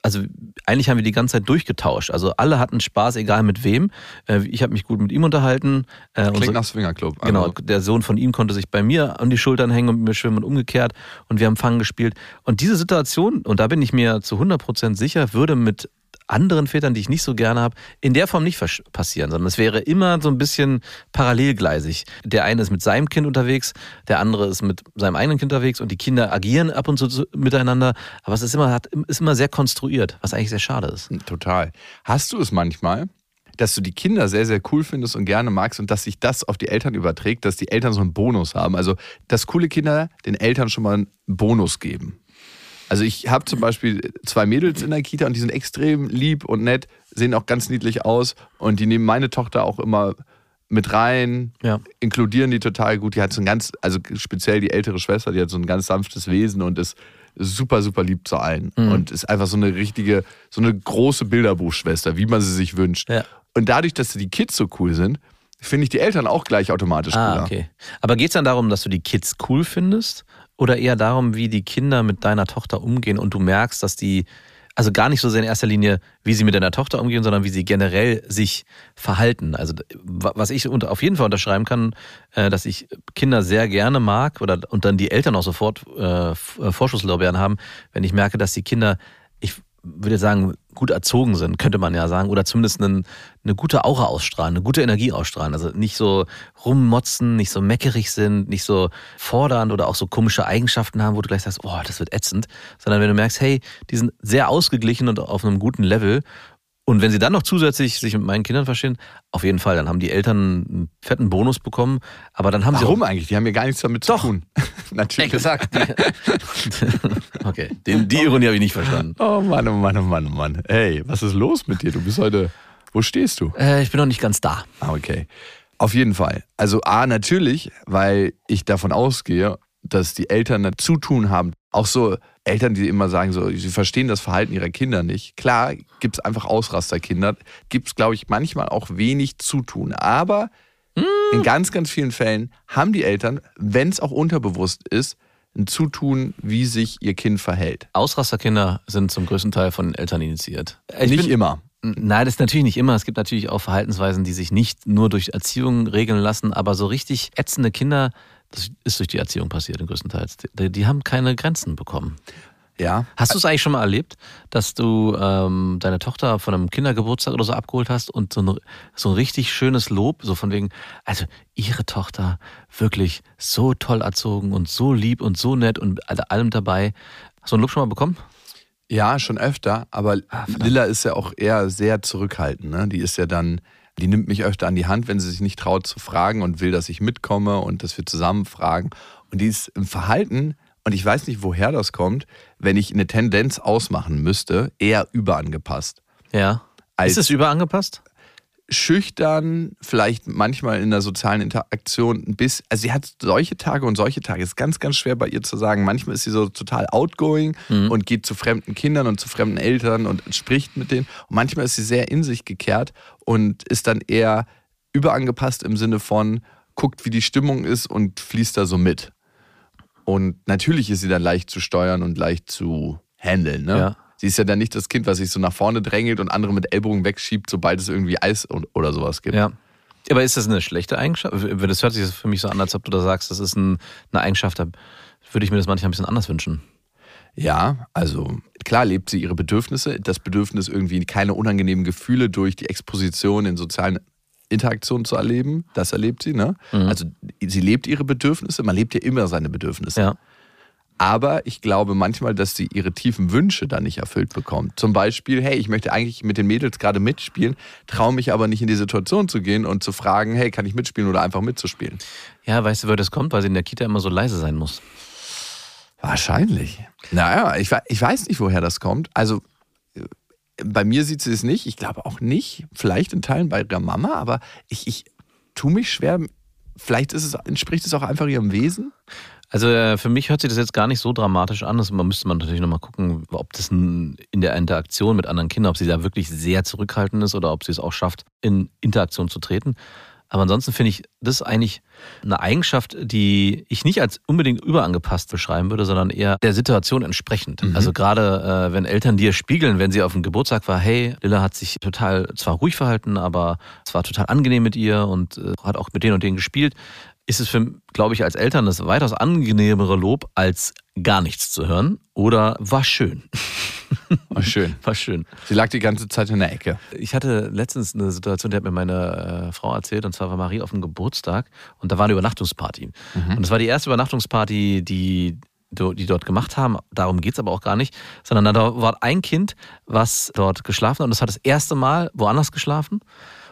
[SPEAKER 4] also eigentlich haben wir die ganze Zeit durchgetauscht. Also alle hatten Spaß, egal mit wem. Äh, Ich habe mich gut mit ihm unterhalten. Äh,
[SPEAKER 5] Klingt
[SPEAKER 4] unsere-
[SPEAKER 5] nach Swingerclub.
[SPEAKER 4] Genau,
[SPEAKER 5] Also,
[SPEAKER 4] der Sohn von ihm konnte sich bei mir an die Schultern hängen und mit mir schwimmen und umgekehrt. Und wir haben Fangen gespielt. Und diese Situation, und da bin ich mir zu 100% sicher, würde mit anderen Vätern, die ich nicht so gerne habe, in der Form nicht passieren, sondern es wäre immer so ein bisschen parallelgleisig. Der eine ist mit seinem Kind unterwegs, der andere ist mit seinem eigenen Kind unterwegs und die Kinder agieren ab und zu miteinander, aber es ist immer, ist immer sehr konstruiert, was eigentlich sehr schade ist.
[SPEAKER 5] Total. Hast du es manchmal, dass du die Kinder sehr, sehr cool findest und gerne magst und dass sich das auf die Eltern überträgt, dass die Eltern so einen Bonus haben? Also, dass coole Kinder den Eltern schon mal einen Bonus geben. Also ich habe zum Beispiel zwei Mädels in der Kita und die sind extrem lieb und nett, sehen auch ganz niedlich aus und die nehmen meine Tochter auch immer mit rein,
[SPEAKER 4] Ja.
[SPEAKER 5] inkludieren die total gut. Die hat so ein ganz, also speziell die ältere Schwester, die hat so ein ganz sanftes Wesen und ist super, super lieb zu allen.
[SPEAKER 4] Mhm.
[SPEAKER 5] Und ist einfach so eine richtige, so eine große Bilderbuchschwester, wie man sie sich wünscht.
[SPEAKER 4] Ja.
[SPEAKER 5] Und dadurch, dass die Kids so cool sind, finde ich die Eltern auch gleich automatisch cooler.
[SPEAKER 4] Ah, okay. Aber geht es dann darum, dass du die Kids cool findest? Oder eher darum, wie die Kinder mit deiner Tochter umgehen und du merkst, dass die, also gar nicht so sehr in erster Linie, wie sie mit deiner Tochter umgehen, sondern wie sie generell sich verhalten. Also wa- was ich auf jeden Fall unterschreiben kann, äh, dass ich Kinder sehr gerne mag oder und dann die Eltern auch sofort äh, äh, Vorschusslorbeeren haben, wenn ich merke, dass die Kinder, ich würde sagen, gut erzogen sind, könnte man ja sagen, oder zumindest einen, eine gute Aura ausstrahlen, eine gute Energie ausstrahlen. Also nicht so rummotzen, nicht so meckerig sind, nicht so fordernd oder auch so komische Eigenschaften haben, wo du gleich sagst, oh, das wird ätzend, sondern wenn du merkst, hey, die sind sehr ausgeglichen und auf einem guten Level. Und wenn sie dann noch zusätzlich sich mit meinen Kindern verstehen, auf jeden Fall, dann haben die Eltern einen fetten Bonus bekommen, aber dann haben sie
[SPEAKER 5] Warum eigentlich? Die haben ja gar nichts damit
[SPEAKER 4] Doch.
[SPEAKER 5] zu tun. Natürlich.
[SPEAKER 4] Exakt. okay, den, die Ironie habe ich nicht verstanden.
[SPEAKER 5] Oh Mann, oh Mann, oh Mann, oh Mann. Hey, was ist los mit dir? Du bist heute. Wo stehst du?
[SPEAKER 4] Äh, ich bin noch nicht ganz da.
[SPEAKER 5] Ah, okay. Auf jeden Fall. Also A, natürlich, weil ich davon ausgehe, dass die Eltern ein Zutun haben. Auch so Eltern, die immer sagen, so, sie verstehen das Verhalten ihrer Kinder nicht. Klar, gibt es einfach Ausrasterkinder. Gibt es, glaube ich, manchmal auch wenig Zutun. Aber in ganz, ganz vielen Fällen haben die Eltern, wenn es auch unterbewusst ist, ein Zutun, wie sich ihr Kind verhält.
[SPEAKER 4] Ausrasterkinder sind zum größten Teil von Eltern initiiert. Ich
[SPEAKER 5] nicht
[SPEAKER 4] bin-
[SPEAKER 5] immer.
[SPEAKER 4] Nein, das ist natürlich nicht immer. Es gibt natürlich auch Verhaltensweisen, die sich nicht nur durch Erziehung regeln lassen, aber so richtig ätzende Kinder, das ist durch die Erziehung passiert, im größten Teil. Die, die haben keine Grenzen bekommen.
[SPEAKER 5] Ja.
[SPEAKER 4] Hast du es eigentlich schon mal erlebt, dass du ähm, deine Tochter von einem Kindergeburtstag oder so abgeholt hast und so ein, so ein richtig schönes Lob, so von wegen, also ihre Tochter wirklich so toll erzogen und so lieb und so nett und allem dabei. Hast du ein Lob schon mal bekommen?
[SPEAKER 5] Ja, schon öfter, aber Lilla ist ja auch eher sehr zurückhaltend. Ne? Die ist ja dann, die nimmt mich öfter an die Hand, wenn sie sich nicht traut zu fragen und will, dass ich mitkomme und dass wir zusammen fragen. Und die ist im Verhalten, und ich weiß nicht, woher das kommt, wenn ich eine Tendenz ausmachen müsste, eher überangepasst.
[SPEAKER 4] Ja. Ist es überangepasst?
[SPEAKER 5] Schüchtern, vielleicht manchmal in der sozialen Interaktion ein bisschen. Also sie hat solche Tage und solche Tage. Ist ganz, ganz schwer bei ihr zu sagen. Manchmal ist sie so total outgoing und geht zu fremden Kindern und zu fremden Eltern und spricht mit denen. Und manchmal ist sie sehr in sich gekehrt und ist dann eher überangepasst im Sinne von guckt, wie die Stimmung ist und fließt da so mit. Und natürlich ist sie dann leicht zu steuern und leicht zu handeln. Ne?
[SPEAKER 4] Ja.
[SPEAKER 5] Sie ist ja dann nicht das Kind, was sich so nach vorne drängelt und andere mit Ellbogen wegschiebt, sobald es irgendwie Eis oder sowas gibt.
[SPEAKER 4] Ja. Aber ist das eine schlechte Eigenschaft? Das hört sich für mich so an, als ob du da sagst, das ist ein, eine Eigenschaft, da würde ich mir das manchmal ein bisschen anders wünschen.
[SPEAKER 5] Ja, also klar lebt sie ihre Bedürfnisse. Das Bedürfnis, irgendwie keine unangenehmen Gefühle durch die Exposition in sozialen Interaktionen zu erleben, das erlebt sie. Ne? Also sie lebt ihre Bedürfnisse. Man lebt ja immer seine Bedürfnisse.
[SPEAKER 4] Ja.
[SPEAKER 5] Aber ich glaube manchmal, dass sie ihre tiefen Wünsche dann nicht erfüllt bekommt. Zum Beispiel, hey, ich möchte eigentlich mit den Mädels gerade mitspielen, traue mich aber nicht in die Situation zu gehen und zu fragen, hey, kann ich mitspielen oder einfach mitzuspielen?
[SPEAKER 4] Ja, weißt du, woher das kommt? Weil sie in der Kita immer so leise sein muss.
[SPEAKER 5] Wahrscheinlich. Naja, ich, ich weiß nicht, woher das kommt. Also bei mir sieht sie es nicht. Ich glaube auch nicht. Vielleicht in Teilen bei ihrer Mama, aber ich, ich tue mich schwer, vielleicht es, entspricht es auch einfach ihrem Wesen.
[SPEAKER 4] Also äh, für mich hört sich das jetzt gar nicht so dramatisch an. Das müsste man natürlich nochmal gucken, ob das in der Interaktion mit anderen Kindern, ob sie da wirklich sehr zurückhaltend ist oder ob sie es auch schafft, in Interaktion zu treten. Aber ansonsten finde ich das eigentlich eine Eigenschaft, die ich nicht als unbedingt überangepasst beschreiben würde, sondern eher der Situation entsprechend. Mhm. Also gerade äh, wenn Eltern dir spiegeln, wenn sie auf dem Geburtstag war, hey, Lilla hat sich total zwar ruhig verhalten, aber es war total angenehm mit ihr und äh, hat auch mit denen und denen gespielt ist es für, glaube ich, als Eltern das weitaus angenehmere Lob, als gar nichts zu hören. Oder war schön.
[SPEAKER 5] War schön.
[SPEAKER 4] War schön.
[SPEAKER 5] Sie lag die ganze Zeit in der Ecke.
[SPEAKER 4] Ich hatte letztens eine Situation, die hat mir meine äh, Frau erzählt, und zwar war Marie auf dem Geburtstag und da war eine Übernachtungsparty. Mhm. Und es war die erste Übernachtungsparty, die die dort gemacht haben. Darum geht es aber auch gar nicht, sondern da war ein Kind, was dort geschlafen hat und das hat das erste Mal woanders geschlafen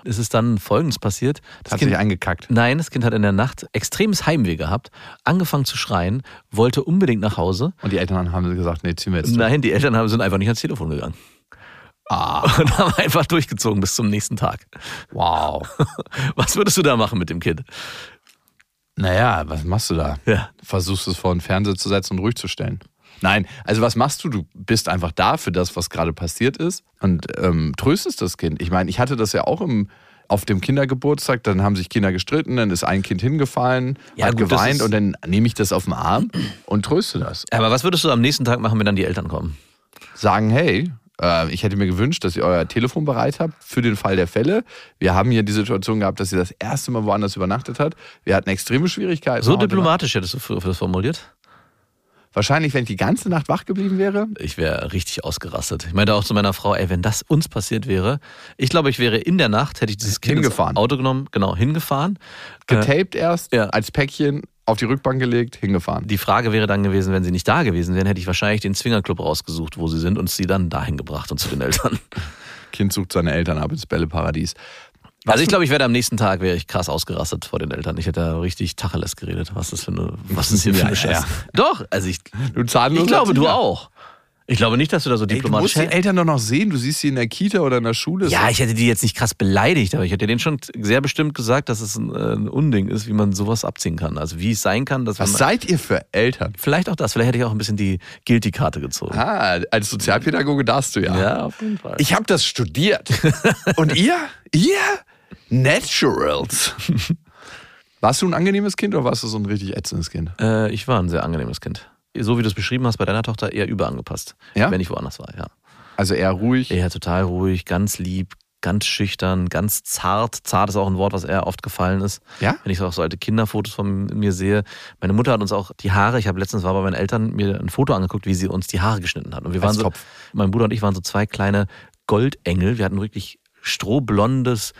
[SPEAKER 4] ist es dann Folgendes passiert.
[SPEAKER 5] Das hat kind, sich eingekackt?
[SPEAKER 4] Nein, das Kind hat in der Nacht extremes Heimweh gehabt, angefangen zu schreien, wollte unbedingt nach Hause.
[SPEAKER 5] Und die Eltern haben gesagt, nee, ziehen wir jetzt.
[SPEAKER 4] Nein, die Eltern sind einfach nicht ans Telefon gegangen. Ah. Und haben einfach durchgezogen bis zum nächsten Tag.
[SPEAKER 5] Wow.
[SPEAKER 4] Was würdest du da machen mit dem Kind?
[SPEAKER 5] Naja, was machst du da?
[SPEAKER 4] Ja.
[SPEAKER 5] Versuchst es vor den Fernseher zu setzen und ruhig zu stellen. Nein, also was machst du? Du bist einfach da für das, was gerade passiert ist und ähm, tröstest das Kind. Ich meine, ich hatte das ja auch im, auf dem Kindergeburtstag, dann haben sich Kinder gestritten, dann ist ein Kind hingefallen, ja, hat gut, geweint und dann nehme ich das auf den Arm und tröste das.
[SPEAKER 4] Aber was würdest du am nächsten Tag machen, wenn dann die Eltern kommen?
[SPEAKER 5] Sagen, hey, äh, ich hätte mir gewünscht, dass ihr euer Telefon bereit habt für den Fall der Fälle. Wir haben hier die Situation gehabt, dass sie das erste Mal woanders übernachtet hat. Wir hatten extreme Schwierigkeiten.
[SPEAKER 4] So diplomatisch hättest du das formuliert?
[SPEAKER 5] Wahrscheinlich, wenn ich die ganze Nacht wach geblieben wäre.
[SPEAKER 4] Ich wäre richtig ausgerastet. Ich meinte auch zu meiner Frau, ey, wenn das uns passiert wäre, ich glaube, ich wäre in der Nacht, hätte ich dieses Kind
[SPEAKER 5] hingefahren.
[SPEAKER 4] Auto genommen, genau, hingefahren.
[SPEAKER 5] Getaped äh, erst, ja. als Päckchen auf die Rückbank gelegt, hingefahren.
[SPEAKER 4] Die Frage wäre dann gewesen, wenn sie nicht da gewesen wären, hätte ich wahrscheinlich den Zwingerclub rausgesucht, wo sie sind und sie dann dahin gebracht und zu den Eltern.
[SPEAKER 5] Kind sucht seine Eltern ab ins Bälleparadies.
[SPEAKER 4] Was also ich glaube, ich werde am nächsten Tag wäre ich krass ausgerastet vor den Eltern. Ich hätte da richtig Tacheles geredet. Was ist für eine, was ist hier für eine Scheiße? Ja. Doch, also ich,
[SPEAKER 5] du
[SPEAKER 4] ich glaube, du auch. Ich glaube nicht, dass du da so diplomatisch
[SPEAKER 5] Ey, Du musst die Eltern doch noch sehen. Du siehst sie in der Kita oder in der Schule.
[SPEAKER 4] Ja, ich hätte die jetzt nicht krass beleidigt, aber ich hätte denen schon sehr bestimmt gesagt, dass es ein, äh, ein Unding ist, wie man sowas abziehen kann. Also wie es sein kann, dass
[SPEAKER 5] Was seid ihr für Eltern?
[SPEAKER 4] Vielleicht auch das. Vielleicht hätte ich auch ein bisschen die Guilty-Karte gezogen.
[SPEAKER 5] Ah, als Sozialpädagoge darfst du ja.
[SPEAKER 4] Ja, auf jeden Fall.
[SPEAKER 5] Ich habe das studiert. Und ihr? Ihr? Naturals. Warst du ein angenehmes Kind oder warst du so ein richtig ätzendes Kind?
[SPEAKER 4] Äh, ich war ein sehr angenehmes Kind. So wie du es beschrieben hast, bei deiner Tochter eher überangepasst.
[SPEAKER 5] Ja?
[SPEAKER 4] Wenn ich woanders war, ja.
[SPEAKER 5] Also eher ruhig?
[SPEAKER 4] Eher total ruhig, ganz lieb, ganz schüchtern, ganz zart. Zart ist auch ein Wort, was eher oft gefallen ist.
[SPEAKER 5] Ja?
[SPEAKER 4] Wenn ich auch so alte Kinderfotos von mir sehe. Meine Mutter hat uns auch die Haare, ich habe letztens war bei meinen Eltern mir ein Foto angeguckt, wie sie uns die Haare geschnitten hat. Und wir waren so, mein Bruder und ich waren so zwei kleine Goldengel. Wir hatten wirklich strohblondes,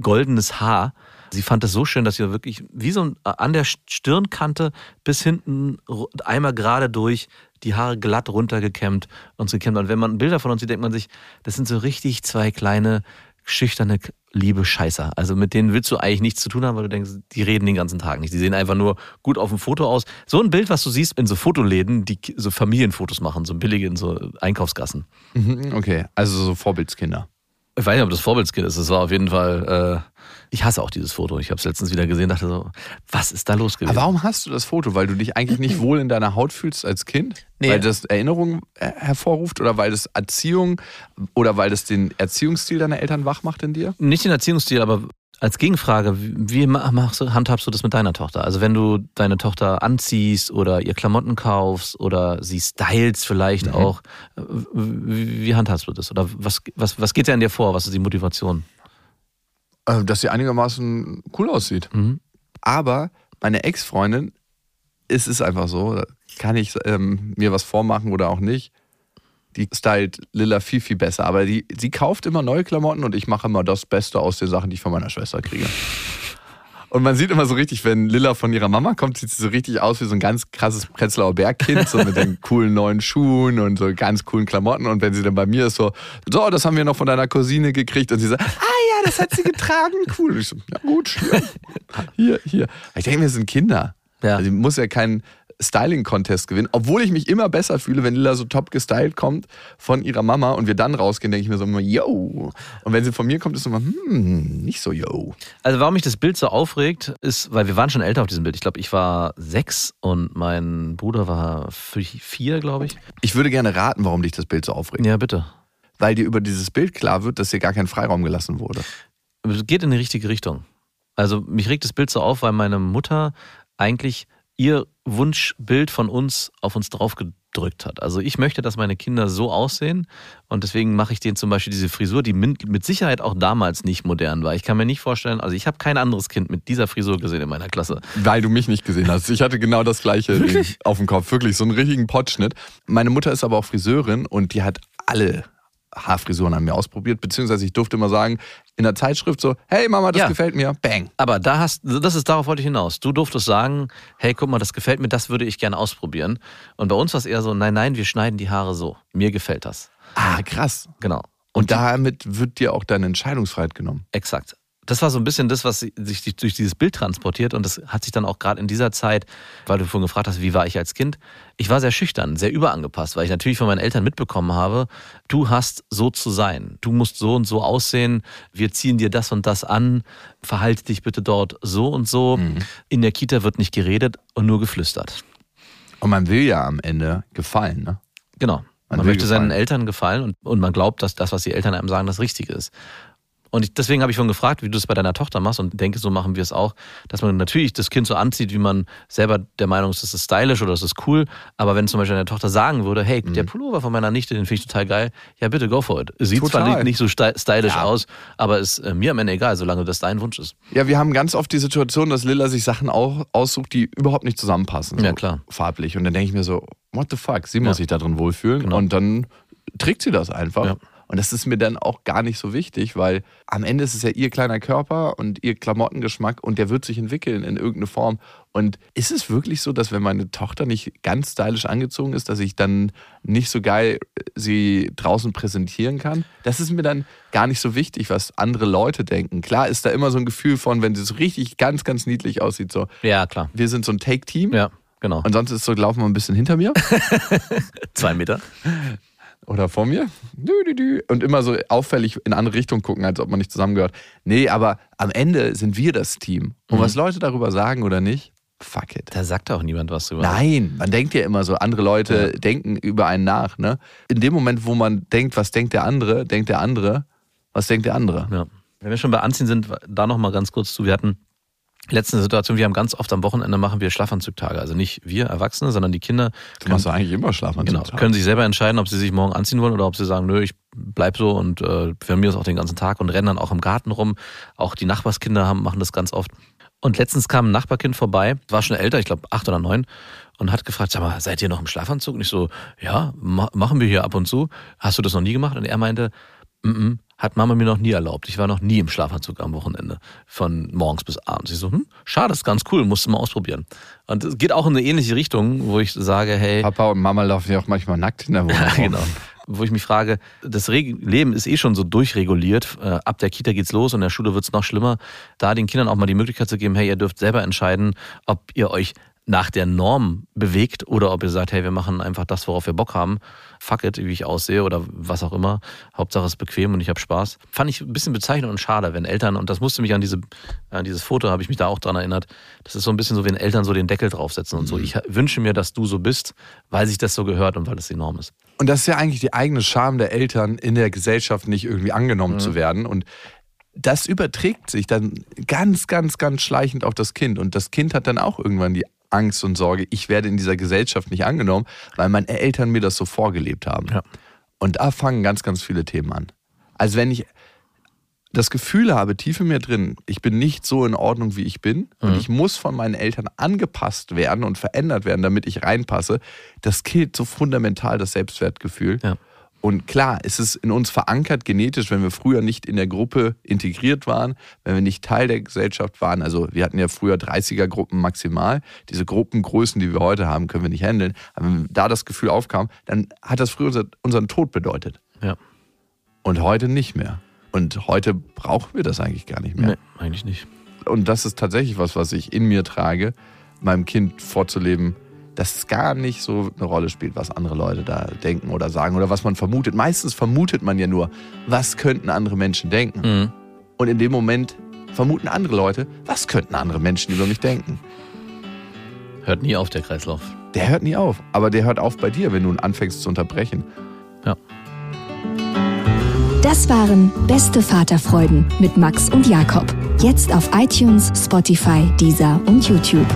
[SPEAKER 4] goldenes Haar. Sie fand es so schön, dass sie wirklich wie so an der Stirnkante bis hinten einmal gerade durch die Haare glatt runtergekämmt und so gekämmt. Und wenn man Bilder von uns sieht, denkt man sich, das sind so richtig zwei kleine, schüchterne, liebe Scheißer. Also mit denen willst du eigentlich nichts zu tun haben, weil du denkst, die reden den ganzen Tag nicht. Die sehen einfach nur gut auf dem Foto aus. So ein Bild, was du siehst in so Fotoläden, die so Familienfotos machen, so billige in so Einkaufsgassen.
[SPEAKER 5] Mhm, okay, also so Vorbildskinder.
[SPEAKER 4] Ich weiß nicht, ob das Vorbildskind ist. Es war auf jeden Fall. Äh, ich hasse auch dieses Foto. Ich habe es letztens wieder gesehen, dachte so, was ist da los gewesen?
[SPEAKER 5] Aber warum hast du das Foto? Weil du dich eigentlich nicht wohl in deiner Haut fühlst als Kind? Nee. Weil das Erinnerungen äh, hervorruft oder weil das Erziehung oder weil das den Erziehungsstil deiner Eltern wach macht in dir?
[SPEAKER 4] Nicht den Erziehungsstil, aber als Gegenfrage, wie machst du, handhabst du das mit deiner Tochter? Also wenn du deine Tochter anziehst oder ihr Klamotten kaufst oder sie styles vielleicht mhm. auch, wie, wie, handhabst du das? Oder was, was, was geht dir an dir vor? Was ist die Motivation?
[SPEAKER 5] Äh, dass sie einigermaßen cool aussieht. Mhm. Aber meine Ex-Freundin, ist es einfach so, kann ich ähm, mir was vormachen oder auch nicht die stylt Lilla viel, viel besser. Aber die, sie kauft immer neue Klamotten und ich mache immer das Beste aus den Sachen, die ich von meiner Schwester kriege. Und man sieht immer so richtig, wenn Lilla von ihrer Mama kommt, sieht sie so richtig aus wie so ein ganz krasses Prenzlauer Bergkind, so mit den coolen neuen Schuhen und so ganz coolen Klamotten. Und wenn sie dann bei mir ist, so, so, das haben wir noch von deiner Cousine gekriegt. Und sie sagt, ah ja, das hat sie getragen, cool. Und ich so, ja gut, hier, hier, hier. Ich denke, wir sind Kinder. Ja. Also, muss ja kein Styling-Contest gewinnen, obwohl ich mich immer besser fühle, wenn Lilla so top gestylt kommt von ihrer Mama und wir dann rausgehen, denke ich mir so immer, yo. Und wenn sie von mir kommt, ist es immer, hm, nicht so yo.
[SPEAKER 4] Also warum mich das Bild so aufregt, ist, weil wir waren schon älter auf diesem Bild. Ich glaube, ich war sechs und mein Bruder war vier, glaube ich.
[SPEAKER 5] Ich würde gerne raten, warum dich das Bild so aufregt.
[SPEAKER 4] Ja, bitte.
[SPEAKER 5] Weil dir über dieses Bild klar wird, dass dir gar kein Freiraum gelassen wurde.
[SPEAKER 4] Es geht in die richtige Richtung. Also mich regt das Bild so auf, weil meine Mutter eigentlich ihr Wunschbild von uns auf uns draufgedrückt hat. Also ich möchte, dass meine Kinder so aussehen und deswegen mache ich denen zum Beispiel diese Frisur, die mit Sicherheit auch damals nicht modern war. Ich kann mir nicht vorstellen, also ich habe kein anderes Kind mit dieser Frisur gesehen in meiner Klasse.
[SPEAKER 5] Weil du mich nicht gesehen hast. Ich hatte genau das gleiche auf dem Kopf, wirklich so einen richtigen Potschnitt. Meine Mutter ist aber auch Friseurin und die hat alle Haarfrisuren an mir ausprobiert, beziehungsweise ich durfte immer sagen, in der Zeitschrift so, hey Mama, das ja. gefällt mir, bang.
[SPEAKER 4] Aber da hast, das ist, darauf wollte ich hinaus. Du durftest sagen, hey, guck mal, das gefällt mir, das würde ich gerne ausprobieren. Und bei uns war es eher so, nein, nein, wir schneiden die Haare so. Mir gefällt das.
[SPEAKER 5] Ah, krass.
[SPEAKER 4] Genau.
[SPEAKER 5] Und, Und damit wird dir auch deine Entscheidungsfreiheit genommen.
[SPEAKER 4] Exakt das war so ein bisschen das, was sich durch dieses Bild transportiert. Und das hat sich dann auch gerade in dieser Zeit, weil du vorhin gefragt hast, wie war ich als Kind? Ich war sehr schüchtern, sehr überangepasst, weil ich natürlich von meinen Eltern mitbekommen habe, du hast so zu sein. Du musst so und so aussehen. Wir ziehen dir das und das an. Verhalte dich bitte dort so und so. Mhm. In der Kita wird nicht geredet und nur geflüstert.
[SPEAKER 5] Und man will ja am Ende gefallen, ne?
[SPEAKER 4] Genau. Man, man möchte gefallen. seinen Eltern gefallen und, und man glaubt, dass das, was die Eltern einem sagen, das Richtige ist. Und deswegen habe ich schon gefragt, wie du es bei deiner Tochter machst und denke, so machen wir es auch, dass man natürlich das Kind so anzieht, wie man selber der Meinung ist, das ist stylisch oder das ist cool. Aber wenn zum Beispiel deine Tochter sagen würde, hey, mhm. der Pullover von meiner Nichte, den finde ich total geil, ja bitte go for it. Sieht total. zwar nicht so stylisch ja. aus, aber ist äh, mir am Ende egal, solange das dein Wunsch ist.
[SPEAKER 5] Ja, wir haben ganz oft die Situation, dass Lilla sich Sachen auch aussucht, die überhaupt nicht zusammenpassen. So
[SPEAKER 4] ja, klar.
[SPEAKER 5] Farblich. Und dann denke ich mir so, what the fuck, sie muss sich da drin wohlfühlen. Genau. Und dann trägt sie das einfach. Ja. Und das ist mir dann auch gar nicht so wichtig, weil am Ende ist es ja ihr kleiner Körper und ihr Klamottengeschmack und der wird sich entwickeln in irgendeine Form. Und ist es wirklich so, dass wenn meine Tochter nicht ganz stylisch angezogen ist, dass ich dann nicht so geil sie draußen präsentieren kann? Das ist mir dann gar nicht so wichtig, was andere Leute denken. Klar ist da immer so ein Gefühl von, wenn sie so richtig ganz, ganz niedlich aussieht, so.
[SPEAKER 4] Ja, klar.
[SPEAKER 5] Wir sind so ein Take-Team.
[SPEAKER 4] Ja. Genau.
[SPEAKER 5] Und sonst ist so, laufen wir ein bisschen hinter mir.
[SPEAKER 4] Zwei Meter.
[SPEAKER 5] Oder vor mir. Und immer so auffällig in andere Richtung gucken, als ob man nicht zusammengehört. Nee, aber am Ende sind wir das Team. Und mhm. was Leute darüber sagen oder nicht, fuck it.
[SPEAKER 4] Da sagt auch niemand was drüber.
[SPEAKER 5] Nein, man denkt ja immer so, andere Leute ja. denken über einen nach. Ne? In dem Moment, wo man denkt, was denkt der andere, denkt der andere, was denkt der andere.
[SPEAKER 4] Ja. Wenn wir schon bei Anziehen sind, da nochmal ganz kurz zu. Wir hatten letzte Situation, wir haben ganz oft am Wochenende machen wir Schlafanzugtage. Also nicht wir Erwachsene, sondern die Kinder.
[SPEAKER 5] Du machst eigentlich immer Schlafanzugtage.
[SPEAKER 4] Genau, können sich selber entscheiden, ob sie sich morgen anziehen wollen oder ob sie sagen, nö, ich bleib so und äh, für mir ist auch den ganzen Tag und rennen dann auch im Garten rum. Auch die Nachbarskinder haben, machen das ganz oft. Und letztens kam ein Nachbarkind vorbei, war schon älter, ich glaube acht oder neun, und hat gefragt, sag mal, seid ihr noch im Schlafanzug? Und ich so, ja, ma machen wir hier ab und zu. Hast du das noch nie gemacht? Und er meinte, mm -mm, hat Mama mir noch nie erlaubt. Ich war noch nie im Schlafanzug am Wochenende. Von morgens bis abends. Ich so, hm, schade, ist ganz cool, musst du mal ausprobieren. Und es geht auch in eine ähnliche Richtung, wo ich sage, hey.
[SPEAKER 5] Papa und Mama laufen ja auch manchmal nackt in der Wohnung. Ja,
[SPEAKER 4] genau. Wo ich mich frage, das Leben ist eh schon so durchreguliert. Äh, ab der Kita geht's los und in der Schule wird's noch schlimmer. Da den Kindern auch mal die Möglichkeit zu geben, hey, ihr dürft selber entscheiden, ob ihr euch nach der Norm bewegt oder ob ihr sagt, hey, wir machen einfach das, worauf wir Bock haben. Fuck it, wie ich aussehe oder was auch immer. Hauptsache es ist bequem und ich habe Spaß. Fand ich ein bisschen bezeichnend und schade, wenn Eltern, und das musste mich an diese, an dieses Foto, habe ich mich da auch dran erinnert, das ist so ein bisschen so, wenn Eltern so den Deckel draufsetzen und so. Mhm. Ich wünsche mir, dass du so bist, weil sich das so gehört und weil das enorm ist.
[SPEAKER 5] Und das ist ja eigentlich die eigene Scham der Eltern, in der Gesellschaft nicht irgendwie angenommen mhm. zu werden. Und das überträgt sich dann ganz, ganz, ganz schleichend auf das Kind. Und das Kind hat dann auch irgendwann die Angst und Sorge, ich werde in dieser Gesellschaft nicht angenommen, weil meine Eltern mir das so vorgelebt haben. Ja. Und da fangen ganz, ganz viele Themen an. Also wenn ich das Gefühl habe, tief in mir drin, ich bin nicht so in Ordnung, wie ich bin mhm. und ich muss von meinen Eltern angepasst werden und verändert werden, damit ich reinpasse, das killt so fundamental das Selbstwertgefühl. Ja. Und klar, ist es in uns verankert genetisch, wenn wir früher nicht in der Gruppe integriert waren, wenn wir nicht Teil der Gesellschaft waren. Also wir hatten ja früher 30er-Gruppen maximal. Diese Gruppengrößen, die wir heute haben, können wir nicht handeln. Aber wenn da das Gefühl aufkam, dann hat das früher unseren Tod bedeutet.
[SPEAKER 4] Ja.
[SPEAKER 5] Und heute nicht mehr. Und heute brauchen wir das eigentlich gar nicht mehr. Nee,
[SPEAKER 4] eigentlich nicht.
[SPEAKER 5] Und das ist tatsächlich was, was ich in mir trage, meinem Kind vorzuleben, dass es gar nicht so eine Rolle spielt, was andere Leute da denken oder sagen oder was man vermutet. Meistens vermutet man ja nur, was könnten andere Menschen denken.
[SPEAKER 4] Mhm.
[SPEAKER 5] Und in dem Moment vermuten andere Leute, was könnten andere Menschen über mich denken.
[SPEAKER 4] Hört nie auf, der Kreislauf.
[SPEAKER 5] Der hört nie auf. Aber der hört auf bei dir, wenn du ihn anfängst zu unterbrechen.
[SPEAKER 4] Ja.
[SPEAKER 2] Das waren Beste Vaterfreuden mit Max und Jakob. Jetzt auf iTunes, Spotify, Deezer und YouTube.